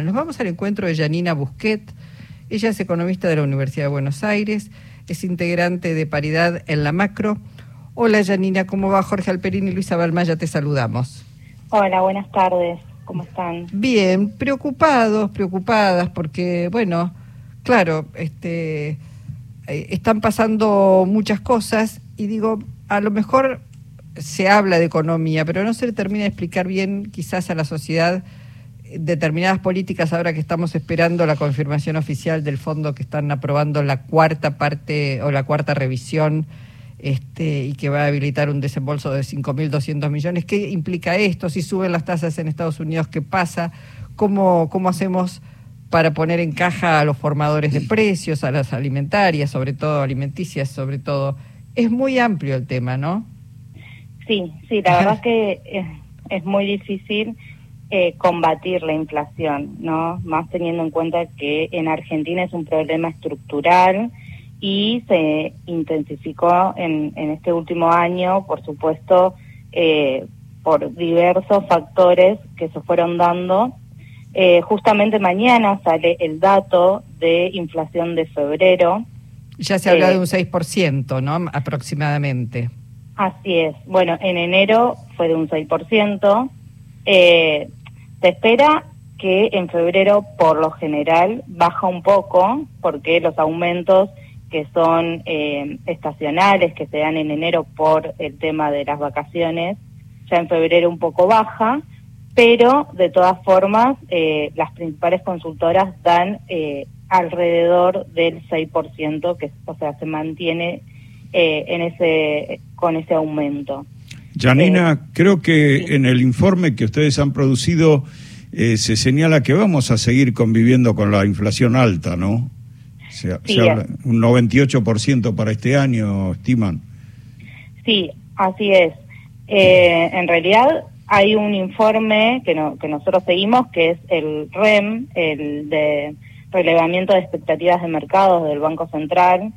Nos vamos al encuentro de Janina Busquet. Ella es economista de la Universidad de Buenos Aires, es integrante de Paridad en la Macro. Hola Janina, ¿cómo va? Jorge Alperín y Luisa Balmaya, te saludamos. Hola, buenas tardes, ¿cómo están? Bien, preocupados, preocupadas, porque, bueno, claro, este, eh, están pasando muchas cosas y digo, a lo mejor se habla de economía, pero no se le termina de explicar bien quizás a la sociedad determinadas políticas ahora que estamos esperando la confirmación oficial del fondo que están aprobando la cuarta parte o la cuarta revisión este, y que va a habilitar un desembolso de 5.200 millones. ¿Qué implica esto? Si suben las tasas en Estados Unidos, ¿qué pasa? ¿Cómo, cómo hacemos para poner en caja a los formadores de precios, a las alimentarias, sobre todo alimenticias, sobre todo? Es muy amplio el tema, ¿no? Sí, sí, la verdad es que es, es muy difícil eh, combatir la inflación, ¿no? Más teniendo en cuenta que en Argentina es un problema estructural y se intensificó en, en este último año, por supuesto, eh, por diversos factores que se fueron dando. Eh, justamente mañana sale el dato de inflación de febrero. Ya se habla de un 6%, ¿no? Aproximadamente. Así es. Bueno, en enero fue de un 6%. Eh, se espera que en febrero, por lo general, baja un poco, porque los aumentos que son eh, estacionales, que se dan en enero por el tema de las vacaciones, ya en febrero un poco baja, pero de todas formas eh, las principales consultoras dan eh, alrededor del 6%, que o sea, se mantiene en ese con ese aumento. Janina, eh, creo que en el informe que ustedes han producido eh, se señala que vamos a seguir conviviendo con la inflación alta, ¿no? Se, sí, habla, un 98% para este año, estiman. Sí, así es. Eh, en realidad hay un informe que, no, que nosotros seguimos, que es el REM, el de relevamiento de expectativas de mercados del Banco Central,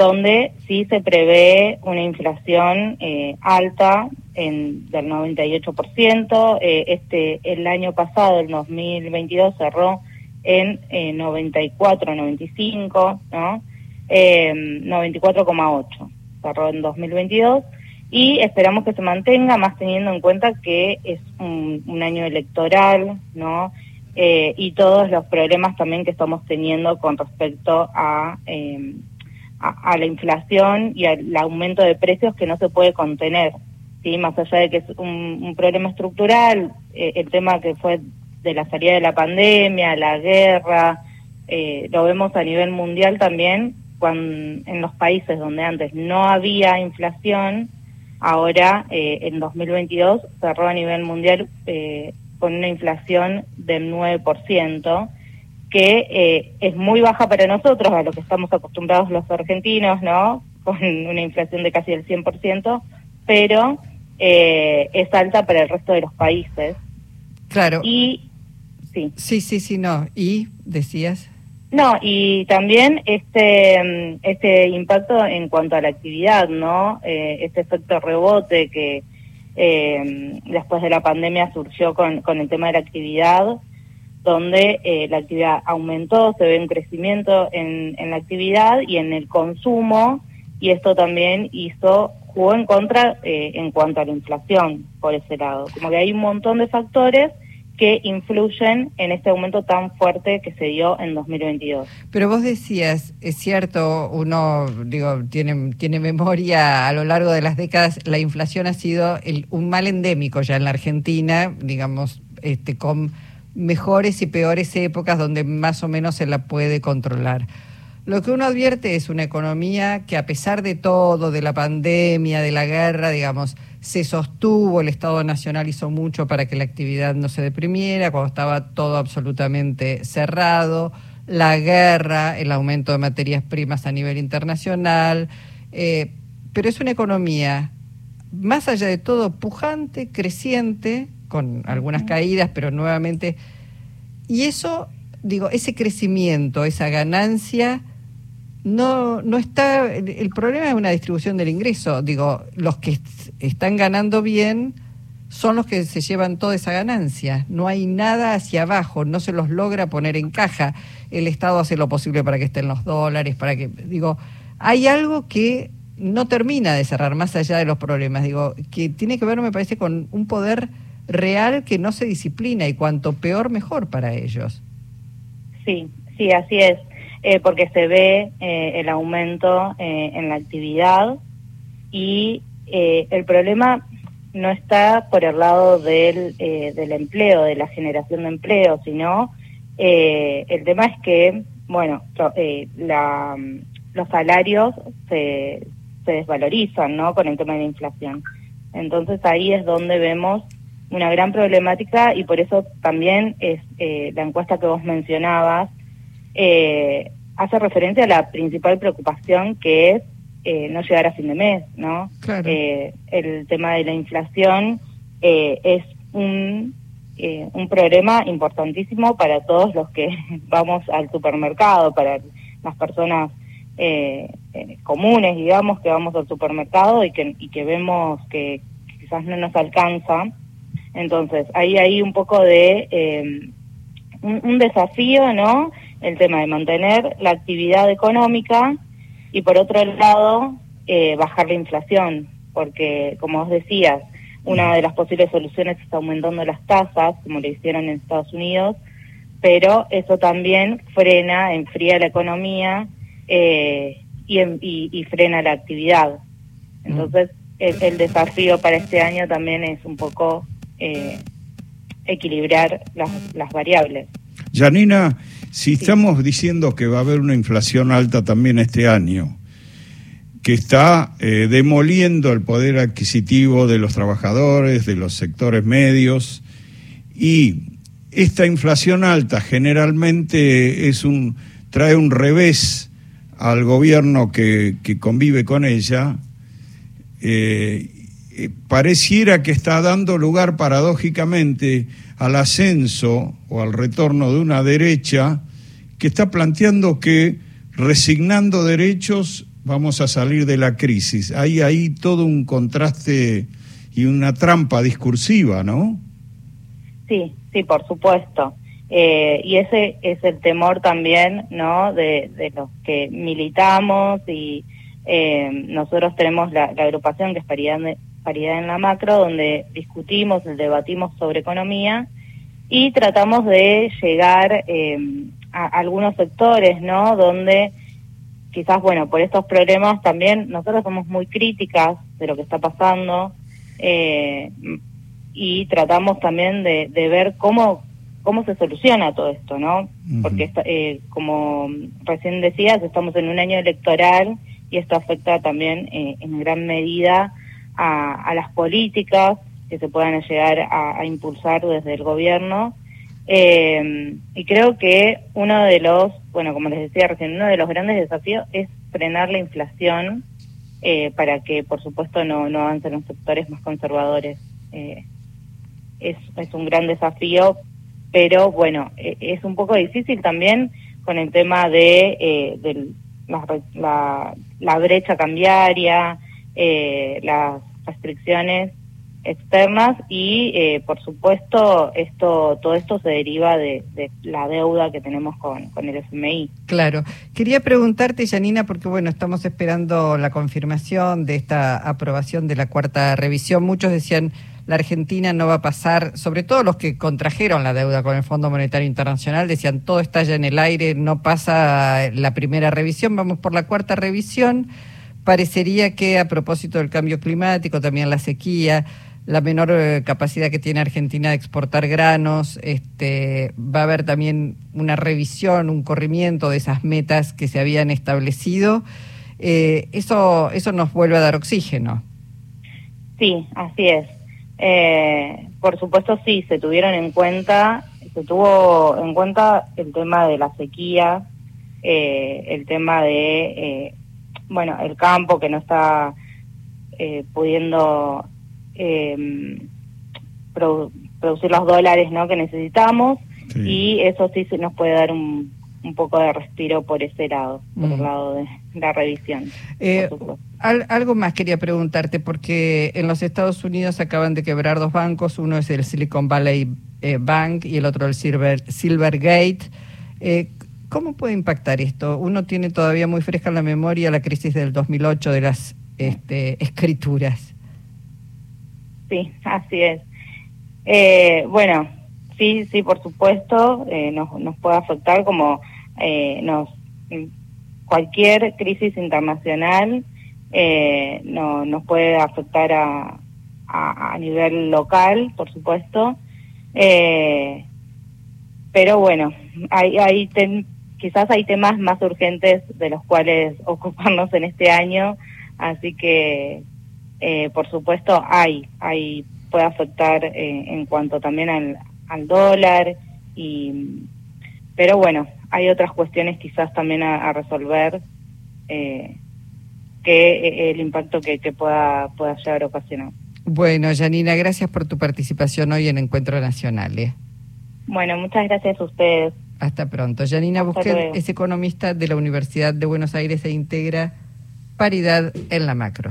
donde sí se prevé una inflación eh, alta en, del 98%. Eh, este el año pasado, el 2022, cerró en eh, 94, 95, ¿no? Eh, 94,8 cerró en 2022 y esperamos que se mantenga, más teniendo en cuenta que es un, año electoral, ¿no? Eh, y todos los problemas también que estamos teniendo con respecto a eh, a, la inflación y al aumento de precios que no se puede contener. ¿sí? Más allá de que es un, problema estructural, eh, el tema que fue de la salida de la pandemia, la guerra, eh, lo vemos a nivel mundial también, cuando, en los países donde antes no había inflación, ahora eh, en 2022 cerró a nivel mundial con una inflación del 9%, que eh, es muy baja para nosotros, a lo que estamos acostumbrados los argentinos, ¿no? Con una inflación de casi el 100%, pero eh, es alta para el resto de los países. Claro. Y sí. Sí, sí, sí, no. ¿Y decías? No, y también este este impacto en cuanto a la actividad, ¿no? Eh, este efecto rebote que eh, después de la pandemia surgió con, con el tema de la actividad, donde eh, la actividad aumentó, se ve un crecimiento en, en la actividad y en el consumo, y esto también hizo, jugó en contra eh, en cuanto a la inflación por ese lado. Como que hay un montón de factores que influyen en este aumento tan fuerte que se dio en 2022. Pero vos decías, es cierto, uno digo tiene tiene memoria a lo largo de las décadas, la inflación ha sido el, un mal endémico ya en la Argentina, digamos, este con mejores y peores épocas donde más o menos se la puede controlar. Lo que uno advierte es una economía que a pesar de todo, de la pandemia, de la guerra, digamos, se sostuvo, el Estado Nacional hizo mucho para que la actividad no se deprimiera, cuando estaba todo absolutamente cerrado, la guerra, el aumento de materias primas a nivel internacional, eh, pero es una economía, más allá de todo, pujante, creciente, con algunas caídas, pero nuevamente... Y eso, digo, ese crecimiento, esa ganancia, no, no está... El problema es una distribución del ingreso. Digo, los que están ganando bien son los que se llevan toda esa ganancia. No hay nada hacia abajo, no se los logra poner en caja. El Estado hace lo posible para que estén los dólares, para que, digo, hay algo que no termina de cerrar más allá de los problemas, digo, que tiene que ver, me parece, con un poder real que no se disciplina y cuanto peor, mejor para ellos. Sí, sí, así es, eh, porque se ve eh, el aumento eh, en la actividad y el problema no está por el lado del, eh, del empleo, de la generación de empleo, sino eh, el tema es que, bueno, eh, la, los salarios se, se desvalorizan, ¿no? Con el tema de la inflación. Entonces ahí es donde vemos una gran problemática y por eso también es la encuesta que vos mencionabas hace referencia a la principal preocupación que es eh, no llegar a fin de mes, ¿no? Eh, el tema de la inflación eh, es un, un problema importantísimo para todos los que vamos al supermercado, para las personas comunes, digamos, que vamos al supermercado y que, y que vemos que quizás no nos alcanza. Entonces, ahí hay un poco de un, un desafío, ¿no? El tema de mantener la actividad económica y por otro lado eh, bajar la inflación, porque como os decías, una de las posibles soluciones es aumentando las tasas, como lo hicieron en Estados Unidos, pero eso también frena, enfría la economía eh, y, frena la actividad. Entonces, el, desafío para este año también es un poco eh, equilibrar las, las variables. Janina, si estamos diciendo que va a haber una inflación alta también este año, que está eh, demoliendo el poder adquisitivo de los trabajadores, de los sectores medios, y esta inflación alta generalmente es un, trae un revés al gobierno que, convive con ella, eh, eh, pareciera que está dando lugar paradójicamente al ascenso o al retorno de una derecha que está planteando que resignando derechos vamos a salir de la crisis. Hay ahí todo un contraste y una trampa discursiva, ¿no? Sí, sí, por supuesto. Eh, y ese es el temor también, ¿no? De, los que militamos y eh, nosotros tenemos la, agrupación que es paridad, paridad en la macro, donde discutimos, debatimos sobre economía y tratamos de llegar eh, a algunos sectores, ¿no? Donde quizás, bueno, por estos problemas también nosotros somos muy críticas de lo que está pasando eh, y tratamos también de, ver cómo cómo se soluciona todo esto, ¿no? Porque, eh, como recién decías, estamos en un año electoral y esto afecta también en gran medida a las políticas que se puedan llegar a, impulsar desde el gobierno. Eh, y creo que uno de los, bueno, como les decía recién, uno de los grandes desafíos es frenar la inflación eh, para que, por supuesto, no, no avancen los sectores más conservadores. Eh, es, es un gran desafío, pero bueno, es un poco difícil también con el tema de, la, la, brecha cambiaria, las restricciones externas y eh, por supuesto esto todo esto se deriva de, la deuda que tenemos con, con, el FMI. Claro. Quería preguntarte, Janina, porque bueno, estamos esperando la confirmación de esta aprobación de la cuarta revisión. Muchos decían la Argentina no va a pasar, sobre todo los que contrajeron la deuda con el Fondo Monetario Internacional, decían todo está ya en el aire, no pasa la primera revisión, vamos por la cuarta revisión. Parecería que a propósito del cambio climático, también la sequía, la menor eh, capacidad que tiene Argentina de exportar granos, este, va a haber también una revisión, un corrimiento de esas metas que se habían establecido. Eh, eso, eso nos vuelve a dar oxígeno. Sí, así es. Eh, por supuesto, sí, se tuvieron en cuenta, se tuvo en cuenta el tema de la sequía, el tema de, bueno, el campo que no está pudiendo eh, producir los dólares ¿no? que necesitamos y eso sí se nos puede dar un, un poco de respiro por ese lado, por el lado de la revisión. Eh, algo más quería preguntarte, porque en los Estados Unidos acaban de quebrar dos bancos, uno es el Silicon Valley eh, Bank y el otro el Silver, Silvergate. Eh, ¿Cómo puede impactar esto? Uno tiene todavía muy fresca en la memoria la crisis del 2008 de las este, escrituras. Sí, así es. Eh, bueno, sí, sí, por supuesto, eh, nos, nos puede afectar como eh, nos cualquier crisis internacional eh, no, nos puede afectar a, a, nivel local, por supuesto. Eh, pero bueno, hay, hay quizás hay temas más urgentes de los cuales ocuparnos en este año, así que eh, por supuesto hay, hay puede afectar eh, en cuanto también al, al dólar y pero bueno hay otras cuestiones quizás también a, resolver eh, que eh, el impacto que, que pueda pueda llegar a ocasionar bueno Janina gracias por tu participación hoy en Encuentro Nacional ¿eh? bueno muchas gracias a ustedes hasta pronto. Janina Busquet es economista de la Universidad de Buenos Aires e integra paridad en la macro